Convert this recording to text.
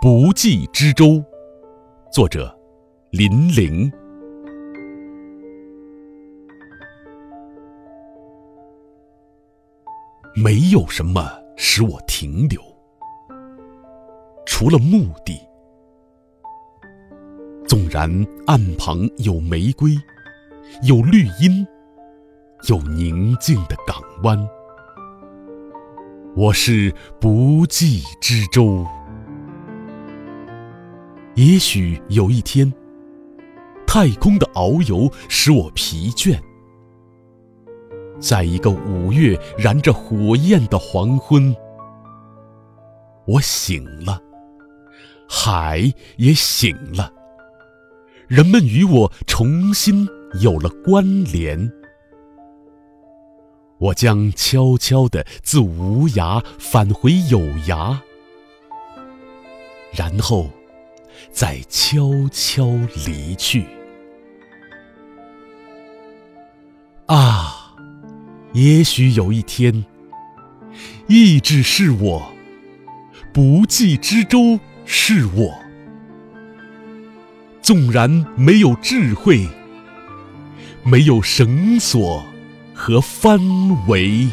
不济之舟，作者林玲。没有什么使我停留，除了目的。纵然岸旁有玫瑰，有绿荫，有宁静的港湾，我是不济之舟。也许有一天，太空的遨游使我疲倦，在一个五月燃着火焰的黄昏，我醒了，海也醒了，人们与我重新有了关联。我将悄悄地自无涯返回有涯，然后。在悄悄离去。啊，也许有一天，意志是我，不济之舟是我。纵然没有智慧，没有绳索和帆桅。